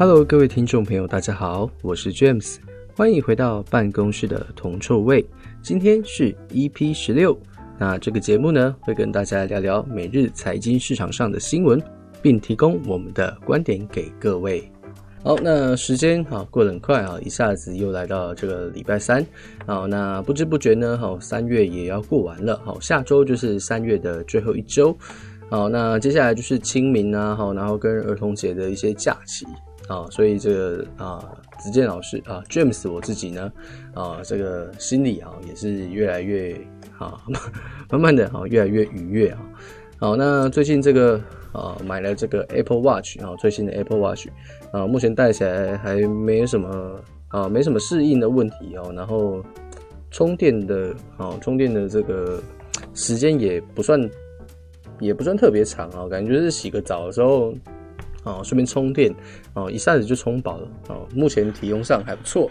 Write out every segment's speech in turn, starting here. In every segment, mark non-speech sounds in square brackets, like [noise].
Hello，各位听众朋友，大家好，我是 James，欢迎回到办公室的铜臭味。今天是 EP 十六，那这个节目呢，会跟大家聊聊每日财经市场上的新闻，并提供我们的观点给各位。好，那时间好过得很快啊，一下子又来到这个礼拜三。好，那不知不觉呢，好，三月也要过完了。好，下周就是三月的最后一周。好，那接下来就是清明啊，好，然后跟儿童节的一些假期。啊，所以这个啊，子健老师啊，James 我自己呢，啊，这个心里啊也是越来越啊，[laughs] 慢慢的啊越来越愉悦啊。好，那最近这个啊买了这个 Apple Watch 啊，最新的 Apple Watch 啊，目前戴起来还没什么啊，没什么适应的问题哦。然后充电的啊，充电的这个时间也不算也不算特别长啊，感觉是洗个澡的时候。哦，顺便充电哦，一下子就充饱了哦。目前体用上还不错。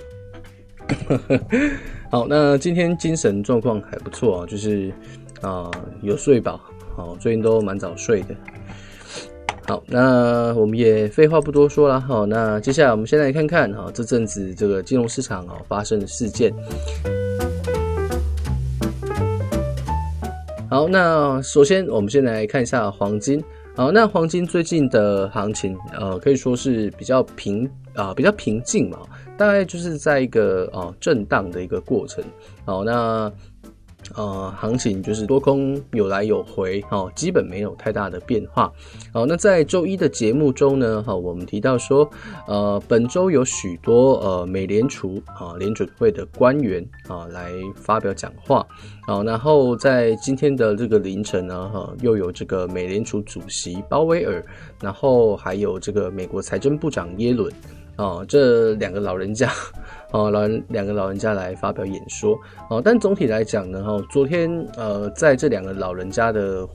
[laughs] 好，那今天精神状况还不错啊，就是啊有睡饱，哦，最近都蛮早睡的。好，那我们也废话不多说了，好，那接下来我们先来看看哈这阵子这个金融市场啊发生的事件。好，那首先我们先来看一下黄金。好，那黄金最近的行情，呃，可以说是比较平啊、呃，比较平静嘛，大概就是在一个啊、呃、震荡的一个过程。好，那。呃，行情就是多空有来有回，哦，基本没有太大的变化。好，那在周一的节目中呢，哈，我们提到说，呃，本周有许多呃美联储啊联准会的官员啊来发表讲话。好，然后在今天的这个凌晨呢，哈，又有这个美联储主席鲍威尔，然后还有这个美国财政部长耶伦。哦，这两个老人家，[laughs] 哦，老人两个老人家来发表演说，哦，但总体来讲呢，哈，昨天呃，在这两个老人家的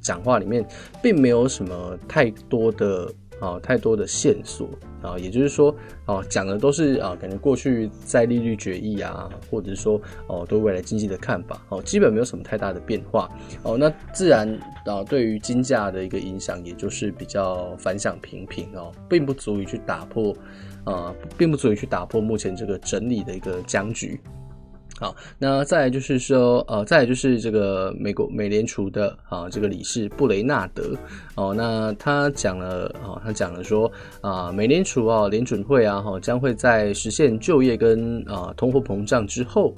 讲话里面，并没有什么太多的。啊，太多的线索啊，也就是说，哦，讲的都是啊，可能过去在利率决议啊，或者是说哦，对未来经济的看法，哦，基本没有什么太大的变化，哦，那自然啊，对于金价的一个影响，也就是比较反响平平哦，并不足以去打破啊，并不足以去打破目前这个整理的一个僵局。好，那再来就是说，呃，再来就是这个美国美联储的啊，这个理事布雷纳德哦，那他讲了哦，他讲了说啊，美联储啊，联准会啊，哈，将会在实现就业跟啊通货膨胀之后。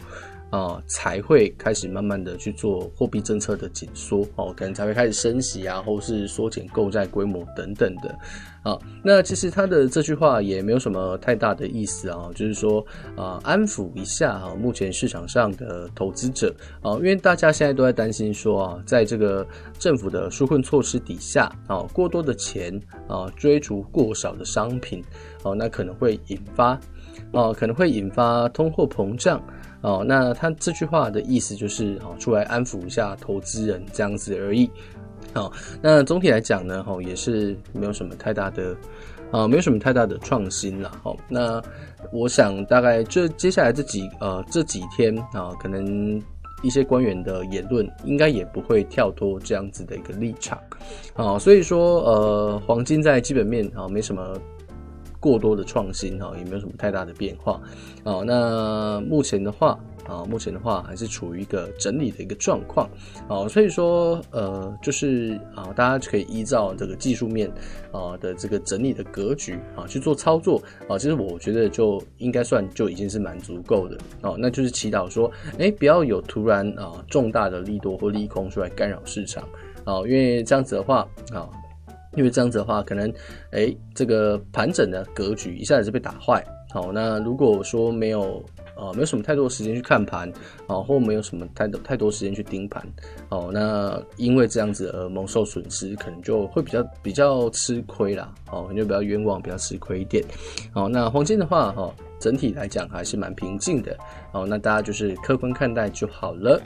啊，才会开始慢慢的去做货币政策的紧缩哦，可能才会开始升息啊，或是缩减购债规模等等的。啊，那其实他的这句话也没有什么太大的意思啊，就是说啊，安抚一下哈，目前市场上的投资者啊，因为大家现在都在担心说啊，在这个政府的纾困措施底下啊，过多的钱啊，追逐过少的商品，哦，那可能会引发啊，可能会引发通货膨胀。哦，那他这句话的意思就是，哦，出来安抚一下投资人这样子而已。好，那总体来讲呢，哈，也是没有什么太大的，啊，没有什么太大的创新了。好，那我想大概这接下来这几呃这几天啊，可能一些官员的言论应该也不会跳脱这样子的一个立场。啊，所以说呃，黄金在基本面啊没什么。过多的创新哈，也没有什么太大的变化啊。那目前的话啊，目前的话还是处于一个整理的一个状况啊。所以说呃，就是啊，大家可以依照这个技术面啊的这个整理的格局啊去做操作啊。其实我觉得就应该算就已经是蛮足够的哦。那就是祈祷说，哎，不要有突然啊重大的利多或利空出来干扰市场啊，因为这样子的话啊。因为这样子的话，可能，哎，这个盘整的格局一下子就被打坏。好，那如果说没有，呃，没有什么太多的时间去看盘，啊，或没有什么太多太多时间去盯盘，哦，那因为这样子而蒙受损失，可能就会比较比较吃亏啦。哦，可能就比较冤枉，比较吃亏一点。好，那黄金的话，哈，整体来讲还是蛮平静的。好，那大家就是客观看待就好了。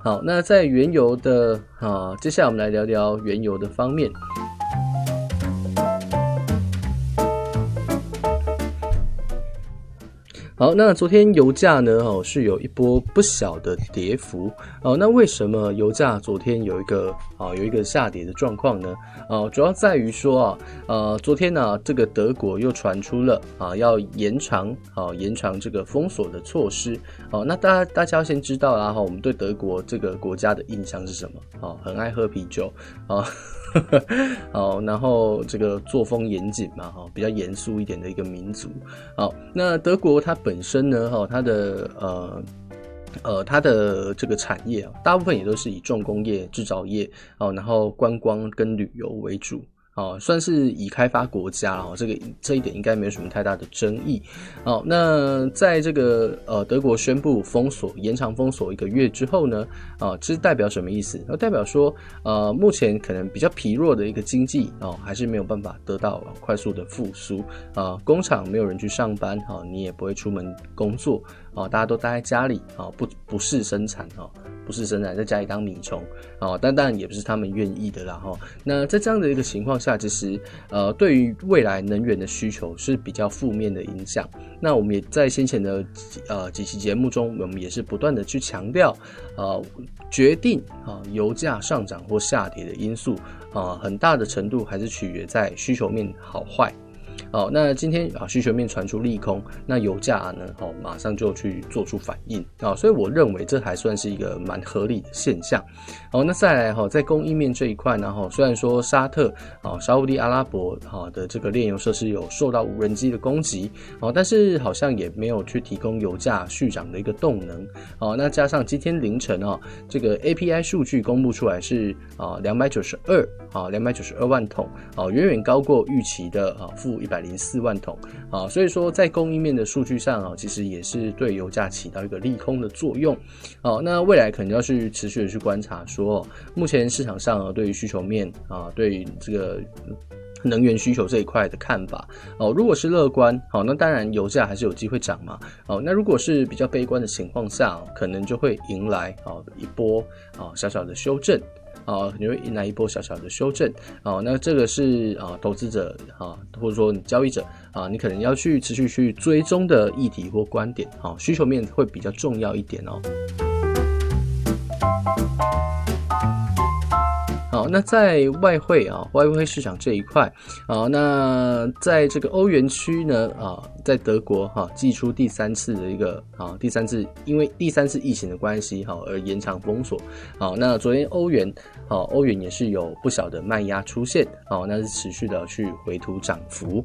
好，那在原油的，啊，接下来我们来聊聊原油的方面。好，那昨天油价呢，哦，是有一波不小的跌幅，哦，那为什么油价昨天有一个啊有一个下跌的状况呢？哦，主要在于说啊，呃，昨天呢，这个德国又传出了啊要延长啊延长这个封锁的措施，哦，那大家大家要先知道啦哈，我们对德国这个国家的印象是什么？哦，很爱喝啤酒啊。[laughs] 好，然后这个作风严谨嘛，哈，比较严肃一点的一个民族。好，那德国它本身呢，哈，它的呃呃，它的这个产业啊，大部分也都是以重工业、制造业，哦，然后观光跟旅游为主。哦，算是已开发国家哦，这个这一点应该没有什么太大的争议。哦，那在这个呃德国宣布封锁延长封锁一个月之后呢，啊，这代表什么意思？那代表说呃目前可能比较疲弱的一个经济哦，还是没有办法得到快速的复苏啊，工厂没有人去上班哈，你也不会出门工作啊，大家都待在家里啊，不不是生产哦。不是生产，在家里当米虫哦，但当然也不是他们愿意的啦哈。那在这样的一个情况下，其实呃，对于未来能源的需求是比较负面的影响。那我们也在先前的呃几期节目中，我们也是不断的去强调，呃，决定啊油价上涨或下跌的因素啊，很大的程度还是取决在需求面好坏。好，那今天啊需求面传出利空，那油价呢？好，马上就去做出反应啊，所以我认为这还算是一个蛮合理的现象。好，那再来哈，在供应面这一块呢，哈，虽然说沙特啊、沙乌地阿拉伯哈的这个炼油设施有受到无人机的攻击，哦，但是好像也没有去提供油价续涨的一个动能。哦，那加上今天凌晨啊，这个 API 数据公布出来是啊两百九十二啊两百九十二万桶，哦，远远高过预期的啊负一一百零四万桶啊，所以说在供应面的数据上啊，其实也是对油价起到一个利空的作用。好，那未来可能要去持续的去观察，说目前市场上啊，对于需求面啊，对于这个能源需求这一块的看法哦，如果是乐观，好，那当然油价还是有机会涨嘛。哦，那如果是比较悲观的情况下，可能就会迎来啊一波啊小小的修正。啊，你会迎来一波小小的修正。啊，那这个是啊，投资者啊，或者说你交易者啊，你可能要去持续去追踪的议题或观点。啊，需求面会比较重要一点哦。那在外汇啊，外汇市场这一块啊，那在这个欧元区呢啊，在德国哈、啊，祭出第三次的一个啊，第三次因为第三次疫情的关系哈、而延长封锁。好，那昨天欧元啊，欧元也是有不小的卖压出现，好，那是持续的去回吐涨幅。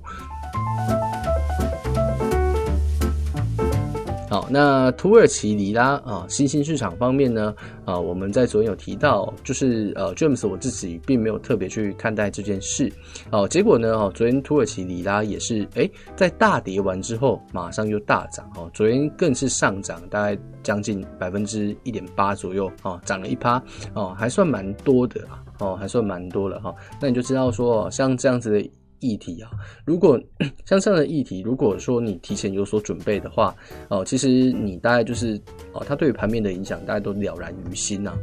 好，那土耳其里拉啊，新兴市场方面呢，啊，我们在昨天有提到，就是呃，James 我自己并没有特别去看待这件事，哦，结果呢，哦，昨天土耳其里拉也是，哎，在大跌完之后，马上又大涨，哦，昨天更是上涨，大概将近百分之一点八左右，哦，涨了一趴，哦，还算蛮多的，哦，还算蛮多了，哈，那你就知道说，像这样子的。议题啊，如果 [clears throat] 像这样的议题，如果说你提前有所准备的话，哦，其实你大概就是哦，它对于盘面的影响，大家都了然于心呐。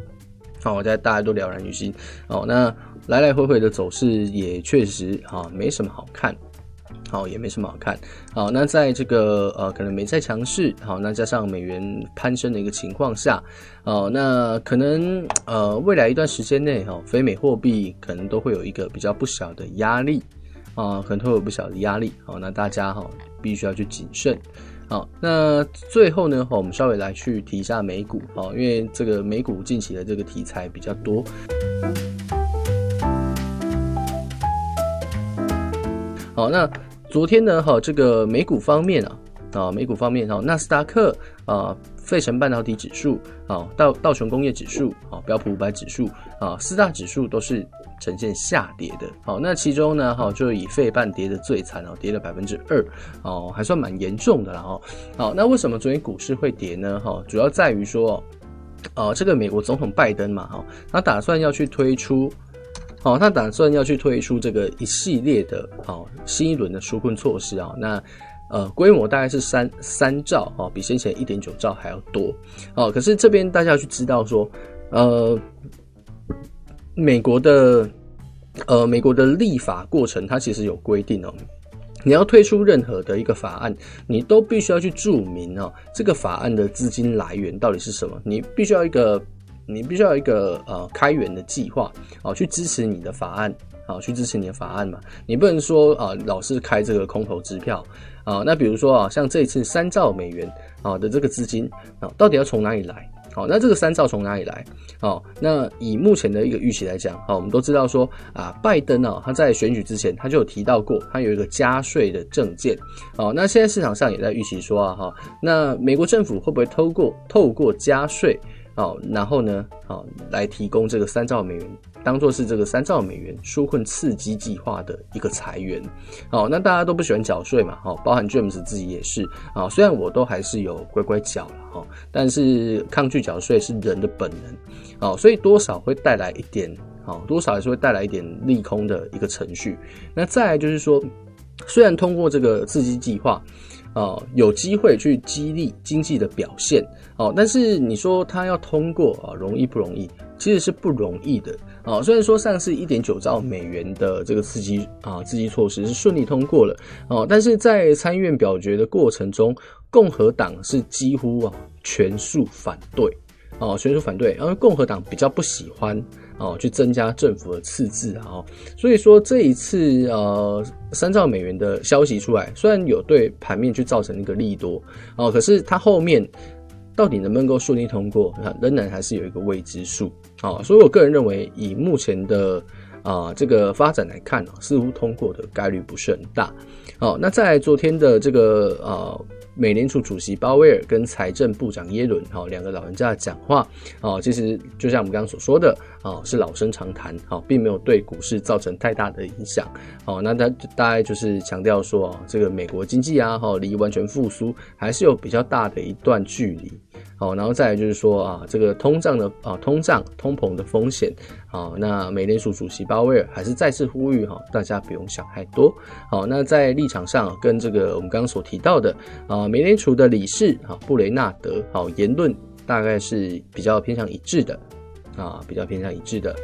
好，我在大家都了然于心。哦，那来来回回的走势也确实啊，没什么好看。好，也没什么好看。好，那在这个呃，可能没再强势，好，那加上美元攀升的一个情况下，哦，那可能呃，未来一段时间内，哈，非美货币可能都会有一个比较不小的压力。啊，可能会有不小的压力，好，那大家哈必须要去谨慎，好，那最后呢，我们稍微来去提一下美股，好，因为这个美股近期的这个题材比较多，好，那昨天呢，哈，这个美股方面啊，啊，美股方面哈，纳斯达克啊。费城半导体指数啊，道道琼工业指数啊，标普五百指数啊，四大指数都是呈现下跌的。好，那其中呢，哈，就以费半跌的最惨哦，跌了百分之二哦，还算蛮严重的了哈。好，那为什么昨天股市会跌呢？哈，主要在于说，哦，这个美国总统拜登嘛，哈，他打算要去推出，哦，他打算要去推出这个一系列的，好，新一轮的纾困措施啊，那。呃，规模大概是三三兆哈，比先前一点九兆还要多。哦，可是这边大家要去知道说，呃，美国的呃美国的立法过程，它其实有规定哦。你要推出任何的一个法案，你都必须要去注明哦，这个法案的资金来源到底是什么？你必须要一个，你必须要一个呃开源的计划哦，去支持你的法案，好，去支持你的法案嘛。你不能说啊，老是开这个空头支票啊。那比如说啊，像这一次三兆美元啊的这个资金啊，到底要从哪里来？好，那这个三兆从哪里来？好，那以目前的一个预期来讲，好，我们都知道说啊，拜登啊，他在选举之前他就有提到过，他有一个加税的政见。好，那现在市场上也在预期说啊，哈，那美国政府会不会透过透过加税？好，然后呢，好，来提供这个三兆美元，当做是这个三兆美元纾困刺激计划的一个裁员。好，那大家都不喜欢缴税嘛，好，包含 James 自己也是啊。虽然我都还是有乖乖缴了哈，但是抗拒缴税是人的本能。好，所以多少会带来一点，好，多少还是会带来一点利空的一个程序。那再来就是说，虽然通过这个刺激计划。哦，有机会去激励经济的表现哦，但是你说他要通过啊，容易不容易？其实是不容易的哦。虽然说上次一点九兆美元的这个刺激啊，刺激措施是顺利通过了哦，但是在参议院表决的过程中，共和党是几乎啊全数反对哦，全数反对，因为共和党比较不喜欢。哦，去增加政府的赤字啊！哦，所以说这一次呃三兆美元的消息出来，虽然有对盘面去造成一个利多哦，可是它后面到底能不能够顺利通过，仍然还是有一个未知数啊。所以我个人认为，以目前的啊、这个发展来看，似乎通过的概率不是很大。好，那在昨天的这个呃。美联储主席鲍威尔跟财政部长耶伦，哈，两个老人家的讲话，哦，其实就像我们刚刚所说的，哦，是老生常谈，哦，并没有对股市造成太大的影响，哦，那他大概就是强调说，哦，这个美国经济啊，哈，离完全复苏还是有比较大的一段距离。好，然后再来就是说啊，这个通胀的啊，通胀通膨的风险，好，那美联储主席鲍威尔还是再次呼吁哈，大家不用想太多。好，那在立场上跟这个我们刚刚所提到的啊，美联储的理事啊布雷纳德，好，言论大概是比较偏向一致的啊，比较偏向一致的。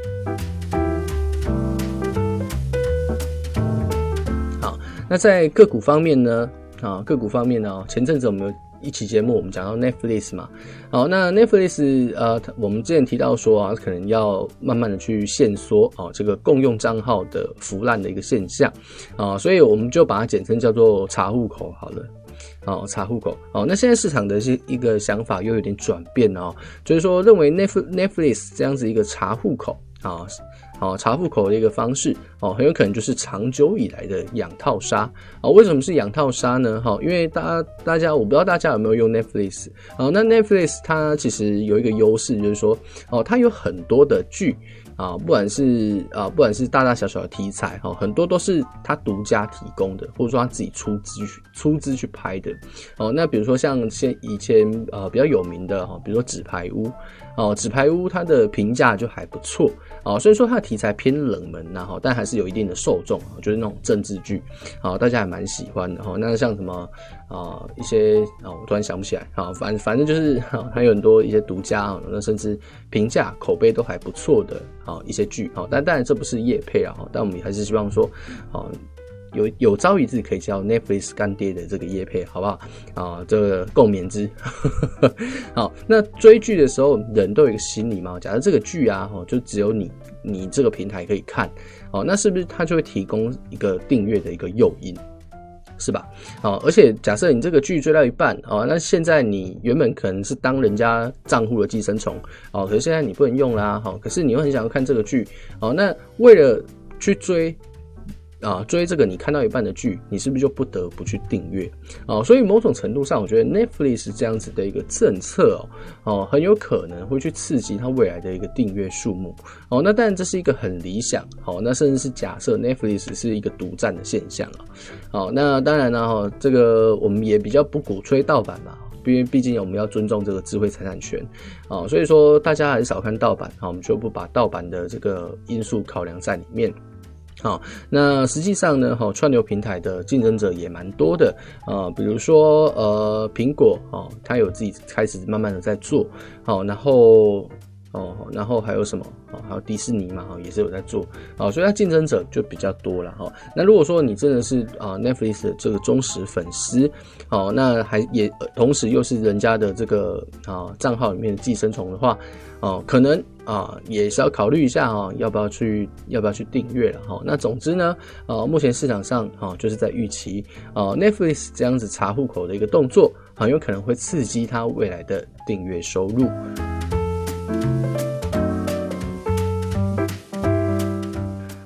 好，那在个股方面呢，啊，个股方面呢，前阵子我们有。一期节目我们讲到 Netflix 嘛，好，那 Netflix 呃，我们之前提到说啊，可能要慢慢的去限缩哦，这个共用账号的腐烂的一个现象。啊，所以我们就把它简称叫做查户口好了，哦，查户口，哦，那现在市场的是一个想法又有点转变哦，就是说认为 Netflix 这样子一个查户口啊。好，查户口的一个方式，哦，很有可能就是长久以来的养套杀。哦，为什么是养套杀呢？哈，因为大家大家，我不知道大家有没有用 Netflix。哦，那 Netflix 它其实有一个优势，就是说，哦，它有很多的剧。啊，不管是啊，不管是大大小小的题材哈，很多都是他独家提供的，或者说他自己出资去出资去拍的。哦，那比如说像现以前呃比较有名的哈，比如说纸牌屋哦，纸牌屋它的评价就还不错哦，所以说它的题材偏冷门呐哈，但还是有一定的受众，就是那种政治剧，啊，大家还蛮喜欢的哈。那像什么？啊、一些啊、哦，我突然想不起来。好，反反正就是还有很多一些独家啊，那甚至评价口碑都还不错的啊一些剧。好，但当然这不是叶配啊，但我们还是希望说，啊，有有朝一日可以叫 Netflix 干爹的这个叶配，好不好？啊，这个共勉之。[laughs] 好，那追剧的时候，人都有一个心理嘛。假设这个剧啊，哦，就只有你你这个平台可以看，哦，那是不是它就会提供一个订阅的一个诱因？是吧？好，而且假设你这个剧追到一半，哦，那现在你原本可能是当人家账户的寄生虫，哦，可是现在你不能用啦，好，可是你又很想要看这个剧，哦，那为了去追。啊，追这个你看到一半的剧，你是不是就不得不去订阅？哦，所以某种程度上，我觉得 Netflix 这样子的一个政策哦，哦，很有可能会去刺激它未来的一个订阅数目。哦，那当然这是一个很理想，哦，那甚至是假设 Netflix 是一个独占的现象啊。哦，那当然呢，哈，这个我们也比较不鼓吹盗版嘛，因为毕竟我们要尊重这个智慧财产权。哦，所以说大家还是少看盗版，好，我们就不把盗版的这个因素考量在里面。好，那实际上呢，哈，串流平台的竞争者也蛮多的啊，比如说呃，苹果哦，它有自己开始慢慢的在做，好，然后哦，然后还有什么？哦，还有迪士尼嘛，哈，也是有在做，好，所以它竞争者就比较多了，哈。那如果说你真的是啊 Netflix 的这个忠实粉丝，哦，那还也同时又是人家的这个啊账号里面的寄生虫的话，哦，可能啊也是要考虑一下啊，要不要去要不要去订阅了，哈。那总之呢，啊，目前市场上啊就是在预期啊 Netflix 这样子查户口的一个动作，很有可能会刺激它未来的订阅收入。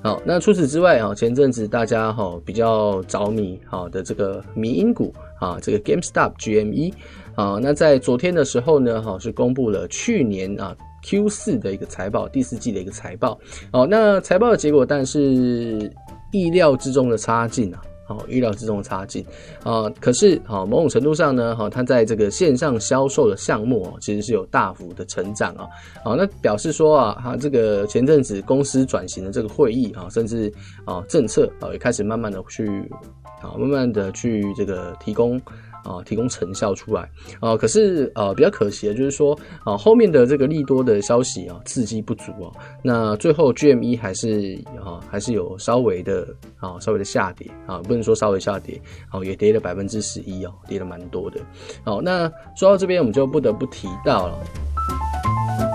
好，那除此之外啊，前阵子大家哈比较着迷好的这个迷因股啊，这个 GameStop GME 啊，那在昨天的时候呢，哈是公布了去年啊 Q 四的一个财报，第四季的一个财报。哦，那财报的结果，当然是意料之中的差劲啊。哦，预料之中的差劲啊！可是，好某种程度上呢，哈，它在这个线上销售的项目哦，其实是有大幅的成长啊！好，那表示说啊，它这个前阵子公司转型的这个会议啊，甚至啊政策啊，也开始慢慢的去啊，慢慢的去这个提供。啊，提供成效出来啊，可是呃，比较可惜的就是说啊，后面的这个利多的消息啊，刺激不足啊。那最后 GME 还是啊，还是有稍微的啊，稍微的下跌啊，不能说稍微下跌，哦，也跌了百分之十一哦，跌了蛮多的。好，那说到这边，我们就不得不提到了。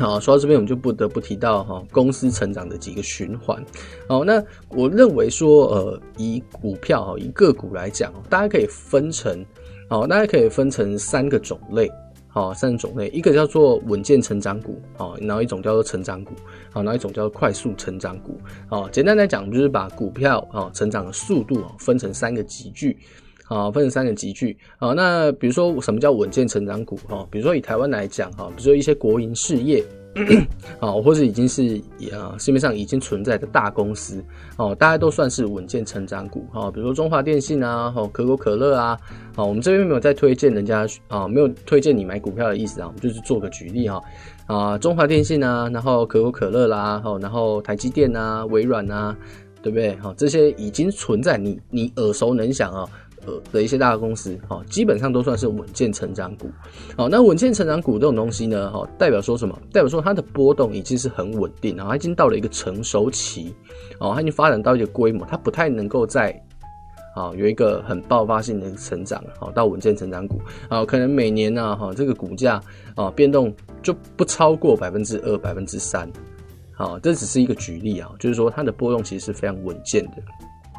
好，说到这边，我们就不得不提到哈公司成长的几个循环。好，那我认为说，呃，以股票哈，以个股来讲，大家可以分成，好，大家可以分成三个种类，好，三个种类，一个叫做稳健成长股，好，然后一种叫做成长股，好，然后一种叫做快速成长股。好，简单来讲，就是把股票啊成长的速度啊分成三个级距。啊，分成三个级距。好，那比如说什么叫稳健成长股？哈，比如说以台湾来讲，哈，比如说一些国营事业，[clears throat] 啊，或者已经是啊市面上已经存在的大公司，哦，大家都算是稳健成长股。哈，比如说中华电信啊，哈，可口可乐啊，啊，我们这边没有在推荐人家啊，没有推荐你买股票的意思啊，我们就是做个举例哈。啊，中华电信啊，然后可口可乐啦，然后台积电啊，微软啊，对不对？哈，这些已经存在你你耳熟能详啊。呃的一些大公司，哈，基本上都算是稳健成长股。好，那稳健成长股这种东西呢，哈，代表说什么？代表说它的波动已经是很稳定，然后它已经到了一个成熟期，哦，它已经发展到一个规模，它不太能够再，啊，有一个很爆发性的成长，好，到稳健成长股，啊，可能每年呢，哈，这个股价啊变动就不超过百分之二、百分之三，好，这只是一个举例啊，就是说它的波动其实是非常稳健的。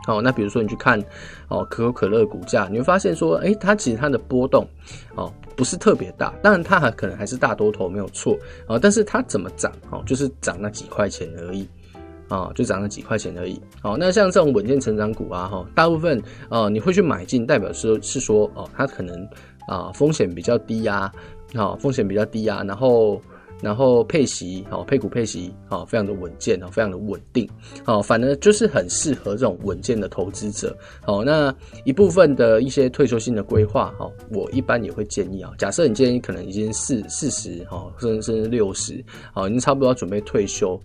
好，那比如说你去看哦，可口可乐股价，你会发现说，诶，它其实它的波动哦不是特别大，当然它还可能还是大多头没有错啊，但是它怎么涨哦，就是涨那几块钱而已啊，就涨那几块钱而已。好，那像这种稳健成长股啊，哈，大部分呃你会去买进，代表说是说哦，它可能啊风险比较低呀，啊风险比较低呀，然后。然后配息，好配股配息，好非常的稳健，非常的稳定，好反而就是很适合这种稳健的投资者，好那一部分的一些退休性的规划，哈，我一般也会建议啊，假设你建议可能已经四四十，哈甚至甚至六十，好已经差不多要准备退休，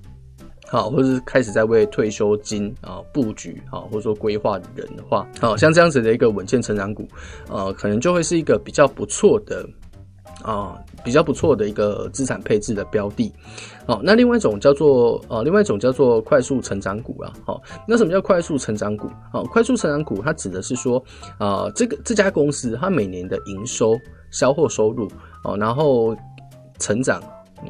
好或者是开始在为退休金啊布局，好或者说规划人的话，好像这样子的一个稳健成长股，呃可能就会是一个比较不错的。啊，比较不错的一个资产配置的标的。好，那另外一种叫做呃，另外一种叫做快速成长股啊。好，那什么叫快速成长股？好，快速成长股它指的是说啊，这个这家公司它每年的营收、销货收入哦，然后成长。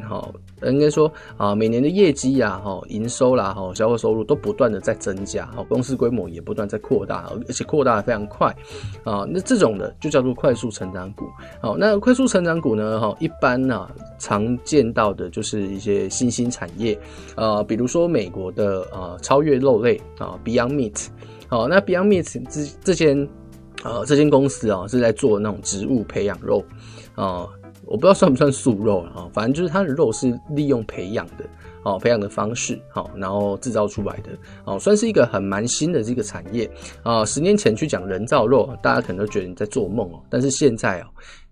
好，应该说啊，每年的业绩呀，哈，营收啦，哈，销售收入都不断的在增加，哈，公司规模也不断在扩大，而且扩大的非常快，啊，那这种的就叫做快速成长股。好，那快速成长股呢，哈，一般呢常见到的就是一些新兴产业，啊，比如说美国的啊超越肉类啊 Beyond Meat，好，那 Beyond Meat 这这间呃这间公司啊是在做那种植物培养肉，啊。我不知道算不算素肉啊，反正就是它的肉是利用培养的，哦，培养的方式，好，然后制造出来的，哦，算是一个很蛮新的这个产业啊。十年前去讲人造肉，大家可能都觉得你在做梦哦，但是现在哦，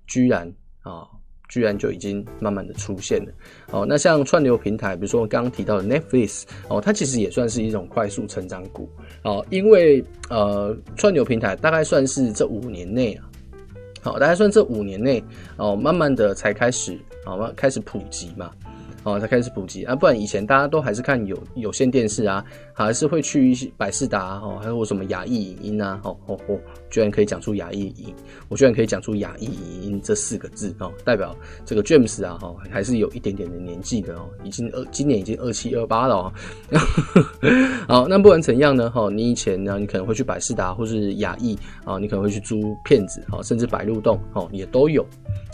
居然啊，居然就已经慢慢的出现了。哦，那像串流平台，比如说我刚刚提到的 Netflix，哦，它其实也算是一种快速成长股，哦，因为呃，串流平台大概算是这五年内啊。好，大概算这五年内哦，慢慢的才开始，好嘛，开始普及嘛。哦，才开始普及啊，不然以前大家都还是看有有线电视啊，还是会去一些百视达哦，还有什么雅艺影音啊，哦哦哦，居然可以讲出雅艺影音，我居然可以讲出雅艺影音这四个字哦，代表这个 James 啊，哈，还是有一点点的年纪的哦，已经二今年已经二七二八了哦。[laughs] 好，那不管怎样呢，哈，你以前呢，你可能会去百视达或是雅艺啊，你可能会去租片子，哈，甚至百鹿洞哦，也都有，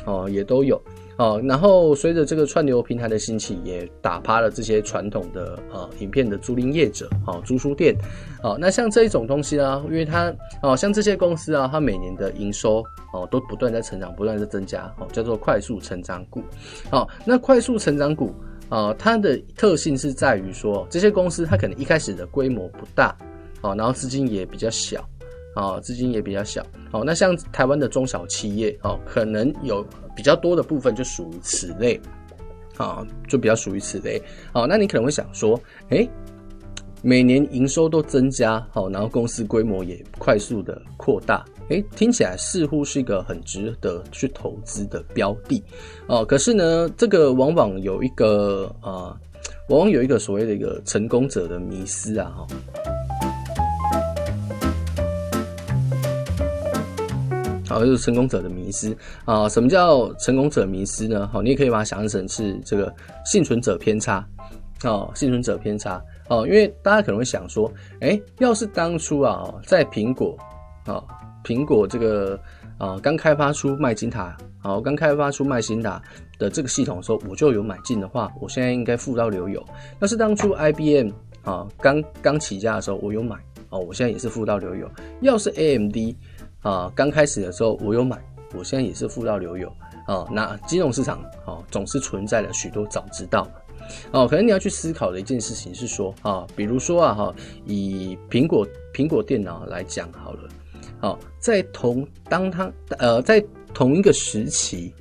哦，也都有。哦，然后随着这个串流平台的兴起，也打趴了这些传统的呃影片的租赁业者，哦，租书店，哦，那像这一种东西啊，因为它哦，像这些公司啊，它每年的营收哦都不断在成长，不断在增加，哦，叫做快速成长股。哦，那快速成长股啊，它的特性是在于说，这些公司它可能一开始的规模不大，哦，然后资金也比较小。啊，资金也比较小。好，那像台湾的中小企业，哦，可能有比较多的部分就属于此类，啊，就比较属于此类。好，那你可能会想说，哎、每年营收都增加，好，然后公司规模也快速的扩大，哎、欸，听起来似乎是一个很值得去投资的标的，哦，可是呢，这个往往有一个啊，往往有一个所谓的一个成功者的迷思啊，哈。好，就是成功者的迷思啊！什么叫成功者迷思呢？好，你也可以把它想象成是这个幸存者偏差啊，幸存者偏差哦。因为大家可能会想说，哎、要是当初啊，在苹果啊，苹果这个啊刚开发出麦金塔，好，刚开发出麦金塔的这个系统的时候，我就有买进的话，我现在应该富到流油。要是当初 IBM 啊刚刚起家的时候，我有买哦，我现在也是富到流油。要是 AMD 啊，刚开始的时候我有买，我现在也是富到流油啊。那金融市场啊，总是存在了许多早知道哦。可能你要去思考的一件事情是说啊，比如说啊哈，以苹果苹果电脑来讲好了，好，在同当它呃在同一个时期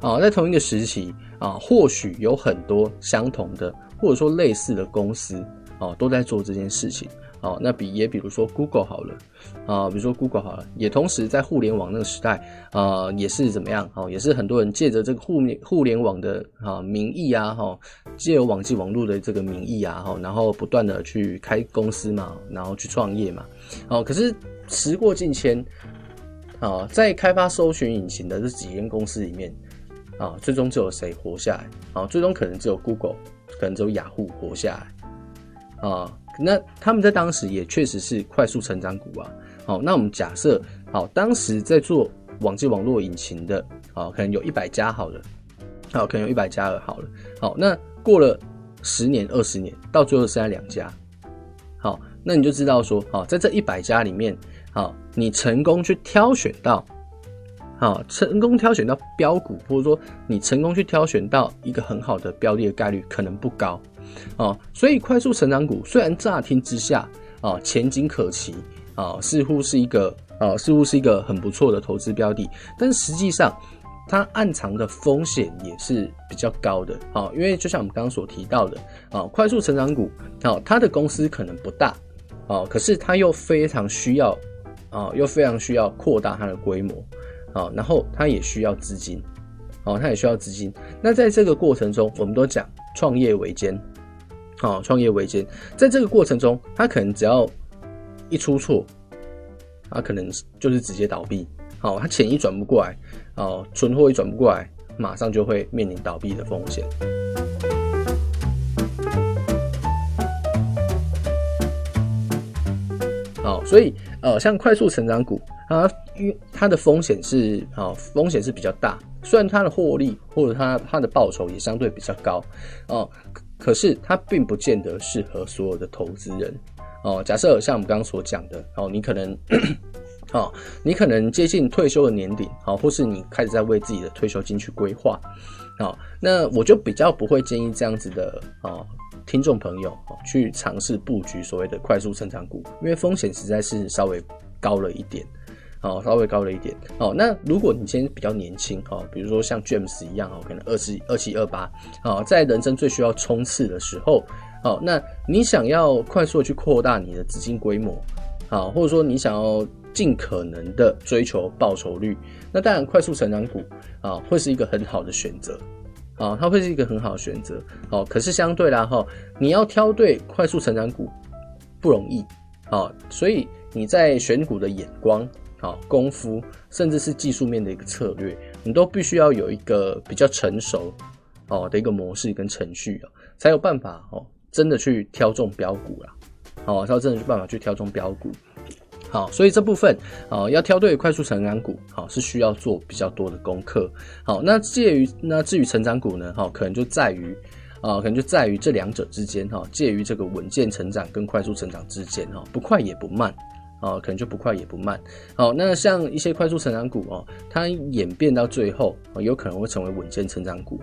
啊，在同一个时期啊，或许有很多相同的或者说类似的公司啊，都在做这件事情。哦，那比也比如说 Google 好了，啊，比如说 Google 好了，也同时在互联网那个时代，啊，也是怎么样？哦，也是很多人借着这个互联互联网的啊名义啊，哈，借由网际网络的这个名义啊，哈，然后不断的去开公司嘛，然后去创业嘛，哦，可是时过境迁，啊，在开发搜寻引擎的这几间公司里面，啊，最终只有谁活下来？啊，最终可能只有 Google，可能只有雅虎活下来，啊。那他们在当时也确实是快速成长股啊。好，那我们假设，好，当时在做网际网络引擎的，好，可能有一百家好了，好，可能有一百家了好了。好，那过了十年、二十年，到最后剩下两家。好，那你就知道说，好，在这一百家里面，好，你成功去挑选到，好，成功挑选到标股，或者说你成功去挑选到一个很好的标的的概率可能不高。哦，所以快速成长股虽然乍听之下啊前景可期啊，似乎是一个啊似乎是一个很不错的投资标的，但实际上它暗藏的风险也是比较高的啊，因为就像我们刚刚所提到的啊，快速成长股啊，它的公司可能不大啊，可是它又非常需要啊，又非常需要扩大它的规模啊，然后它也需要资金啊，它也需要资金。那在这个过程中，我们都讲创业维艰。好，创业维艰，在这个过程中，他可能只要一出错，他可能就是直接倒闭。好，他钱一转不过来，哦，存货一转不过来，马上就会面临倒闭的风险。好，所以呃，像快速成长股，它因为它的风险是啊，风险是比较大，虽然它的获利或者它它的报酬也相对比较高，哦。可是它并不见得适合所有的投资人哦。假设像我们刚刚所讲的哦，你可能，哦，你可能接近退休的年龄，好，或是你开始在为自己的退休金去规划，好，那我就比较不会建议这样子的哦，听众朋友哦去尝试布局所谓的快速成长股，因为风险实在是稍微高了一点。好，稍微高了一点。哦，那如果你今天比较年轻，哈，比如说像 James 一样，哈，可能二十二七二八，好，在人生最需要冲刺的时候，好，那你想要快速的去扩大你的资金规模，好，或者说你想要尽可能的追求报酬率，那当然快速成长股啊会是一个很好的选择啊，它会是一个很好的选择。哦，可是相对啦哈，你要挑对快速成长股不容易啊，所以你在选股的眼光好、功夫，甚至是技术面的一个策略，你都必须要有一个比较成熟哦的一个模式跟程序啊，才有办法哦真的去挑中标股啦。哦，才有真的去办法去挑中标股。好，所以这部分啊，要挑对快速成长股，好是需要做比较多的功课。好，那介于那至于成长股呢，哈，可能就在于啊，可能就在于这两者之间，哈，介于这个稳健成长跟快速成长之间，哈，不快也不慢，啊，可能就不快也不慢。好，那像一些快速成长股哦，它演变到最后，有可能会成为稳健成长股。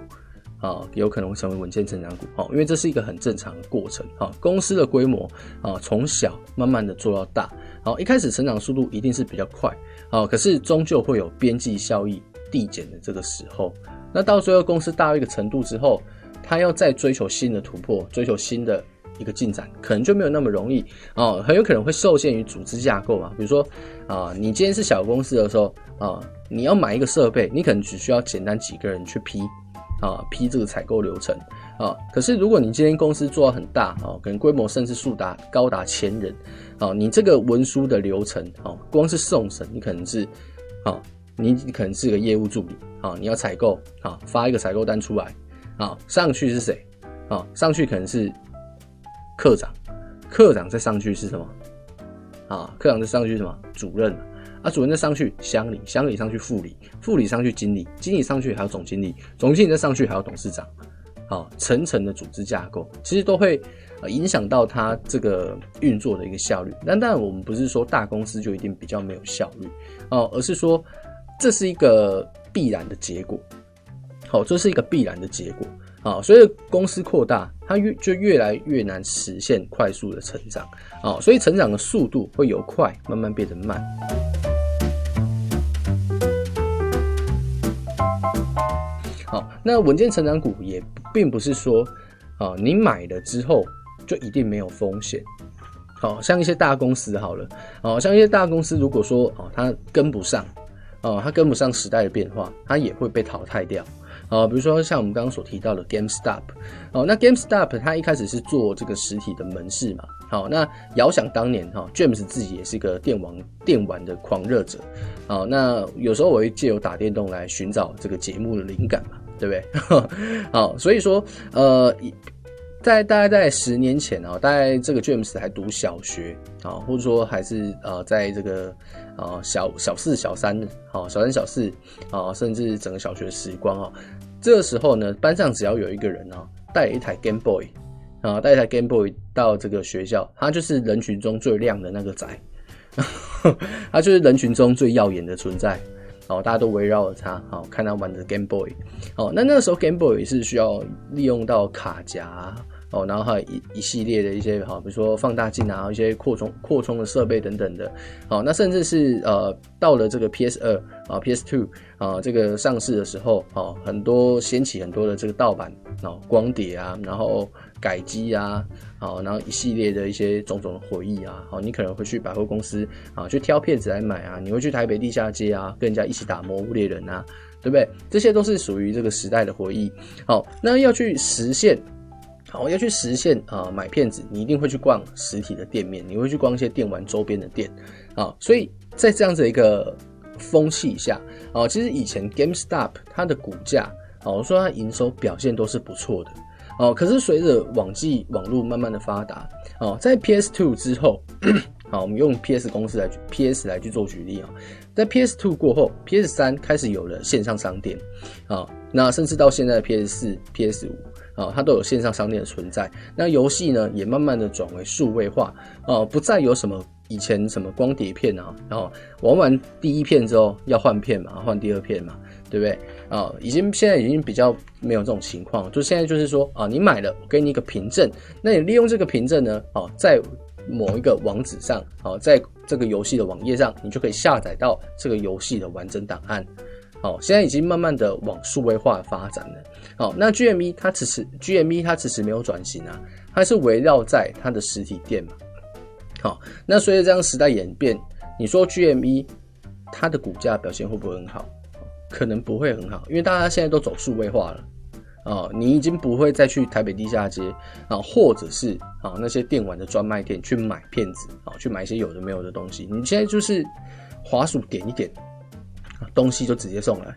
啊，有可能会成为稳健成长股，哦，因为这是一个很正常的过程，啊，公司的规模啊，从小慢慢的做到大，好，一开始成长速度一定是比较快，啊，可是终究会有边际效益递减的这个时候，那到最后公司大到一个程度之后，它要再追求新的突破，追求新的一个进展，可能就没有那么容易，哦，很有可能会受限于组织架构嘛，比如说啊，你今天是小公司的时候，啊，你要买一个设备，你可能只需要简单几个人去批。啊，批这个采购流程啊，可是如果你今天公司做到很大啊，可能规模甚至数达高达千人啊，你这个文书的流程啊，光是送审，你可能是啊，你你可能是个业务助理啊，你要采购啊，发一个采购单出来啊，上去是谁啊？上去可能是课长，课长再上去是什么啊？课长再上去是什么？主任。啊，主任再上去乡里，乡里上去副理，副理上去经理，经理上去还有总经理，总经理再上去还有董事长，好，层层的组织架构，其实都会呃影响到它这个运作的一个效率。但当然，我们不是说大公司就一定比较没有效率哦，而是说这是一个必然的结果。好，这是一个必然的结果。啊，所以公司扩大，它越就越来越难实现快速的成长。啊，所以成长的速度会由快慢慢变得慢。好，那稳健成长股也并不是说，啊，你买了之后就一定没有风险。好，像一些大公司好了，哦，像一些大公司，如果说哦，它跟不上，哦，它跟不上时代的变化，它也会被淘汰掉。好，比如说像我们刚刚所提到的 GameStop，好，那 GameStop 它一开始是做这个实体的门市嘛，好，那遥想当年哈，James 自己也是个电玩电玩的狂热者，好，那有时候我会借由打电动来寻找这个节目的灵感嘛，对不对？[laughs] 好，所以说呃，在大概在十年前啊，大概这个 James 还读小学啊，或者说还是呃，在这个。啊，小小四、小三，好，小三、小四，啊，甚至整个小学时光啊，这个时候呢，班上只要有一个人啊，带一台 Game Boy，啊，带一台 Game Boy 到这个学校，他就是人群中最亮的那个仔，[laughs] 他就是人群中最耀眼的存在，哦，大家都围绕着他，好，看他玩的 Game Boy，哦，那那个时候 Game Boy 是需要利用到卡夹。哦，然后还有一一系列的一些哈，比如说放大镜啊，一些扩充扩充的设备等等的。好，那甚至是呃，到了这个 PS 二啊，PS Two 啊，这个上市的时候，哦，很多掀起很多的这个盗版哦，光碟啊，然后改机啊，好，然后一系列的一些种种的回忆啊，好，你可能会去百货公司啊，去挑片子来买啊，你会去台北地下街啊，跟人家一起打魔物猎人啊，对不对？这些都是属于这个时代的回忆。好，那要去实现。好，要去实现啊、买片子，你一定会去逛实体的店面，你会去逛一些电玩周边的店啊。所以在这样子一个风气下啊，其实以前 GameStop 它的股价哦，我说它营收表现都是不错的哦。可是随着网际网络慢慢的发达哦，在 PS2 之后，好，我们用 PS 公司来 PS 来去做举例啊，在 PS2 过后，PS3 开始有了线上商店啊，那甚至到现在的 PS4、PS5。啊，它都有线上商店的存在。那游戏呢，也慢慢的转为数位化，啊，不再有什么以前什么光碟片啊，然后玩完第一片之后要换片嘛，换第二片嘛，对不对？啊，已经现在已经比较没有这种情况，就现在就是说啊，你买了，我给你一个凭证，那你利用这个凭证呢，啊，在某一个网址上，啊，在这个游戏的网页上，你就可以下载到这个游戏的完整档案。好，现在已经慢慢的往数位化发展了。好，那 GME 它迟迟 GME 它迟迟没有转型啊，它是围绕在它的实体店嘛。好，那随着这样时代演变，你说 GME 它的股价表现会不会很好？可能不会很好，因为大家现在都走数位化了啊，你已经不会再去台北地下街啊，或者是啊那些电玩的专卖店去买片子啊，去买一些有的没有的东西。你现在就是滑鼠点一点，东西就直接送来，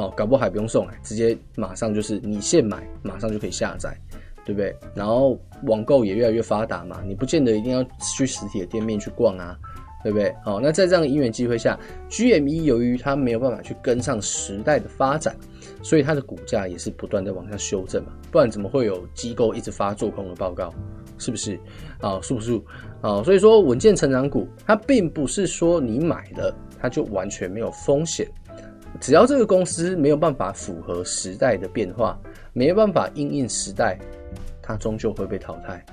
哦，搞不好还不用送来，直接马上就是你现买，马上就可以下载，对不对？然后网购也越来越发达嘛，你不见得一定要去实体的店面去逛啊。对不对？好，那在这样的因缘机会下，GME 由于它没有办法去跟上时代的发展，所以它的股价也是不断的往下修正嘛，不然怎么会有机构一直发做空的报告？是不是？啊，是不是？啊，所以说稳健成长股，它并不是说你买了它就完全没有风险，只要这个公司没有办法符合时代的变化，没有办法因应时代，它终究会被淘汰。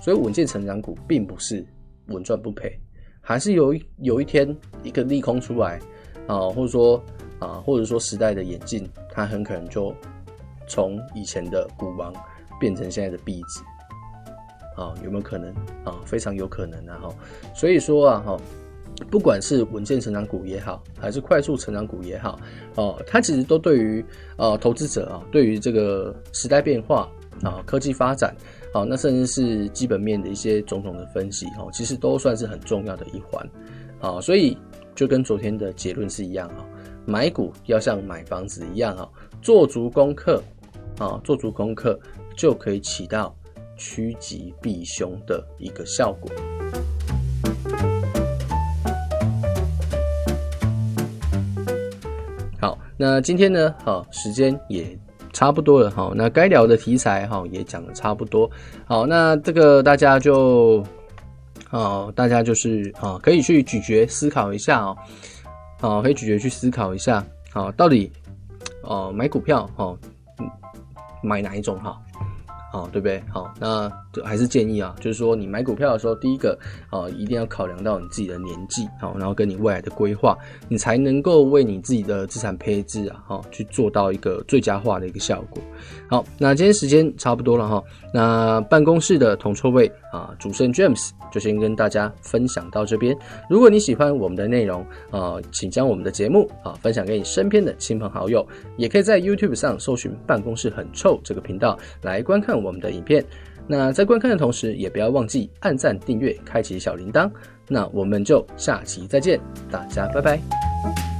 所以稳健成长股并不是稳赚不赔。还是有一有一天一个利空出来啊，或者说啊，或者说时代的演进，它很可能就从以前的股王变成现在的壁纸啊，有没有可能啊？非常有可能啊！哈，所以说啊，哈，不管是稳健成长股也好，还是快速成长股也好，哦，它其实都对于啊投资者啊，对于这个时代变化啊，科技发展。好，那甚至是基本面的一些种种的分析，哦，其实都算是很重要的一环，啊，所以就跟昨天的结论是一样，啊，买股要像买房子一样，啊，做足功课，啊，做足功课就可以起到趋吉避凶的一个效果。那今天呢，好，时间也。差不多了哈，那该聊的题材哈也讲的差不多，好，那这个大家就，啊，大家就是啊，可以去咀嚼思考一下哦，啊，可以咀嚼去思考一下，好，到底，哦，买股票哦，买哪一种好？哦，对不对？好，那还是建议啊，就是说你买股票的时候，第一个啊，一定要考量到你自己的年纪，好，然后跟你未来的规划，你才能够为你自己的资产配置啊，好，去做到一个最佳化的一个效果。好，那今天时间差不多了哈，那办公室的铜臭味啊，主持人 James 就先跟大家分享到这边。如果你喜欢我们的内容啊，请将我们的节目啊分享给你身边的亲朋好友，也可以在 YouTube 上搜寻“办公室很臭”这个频道来观看我们的影片。那在观看的同时，也不要忘记按赞、订阅、开启小铃铛。那我们就下期再见，大家拜拜。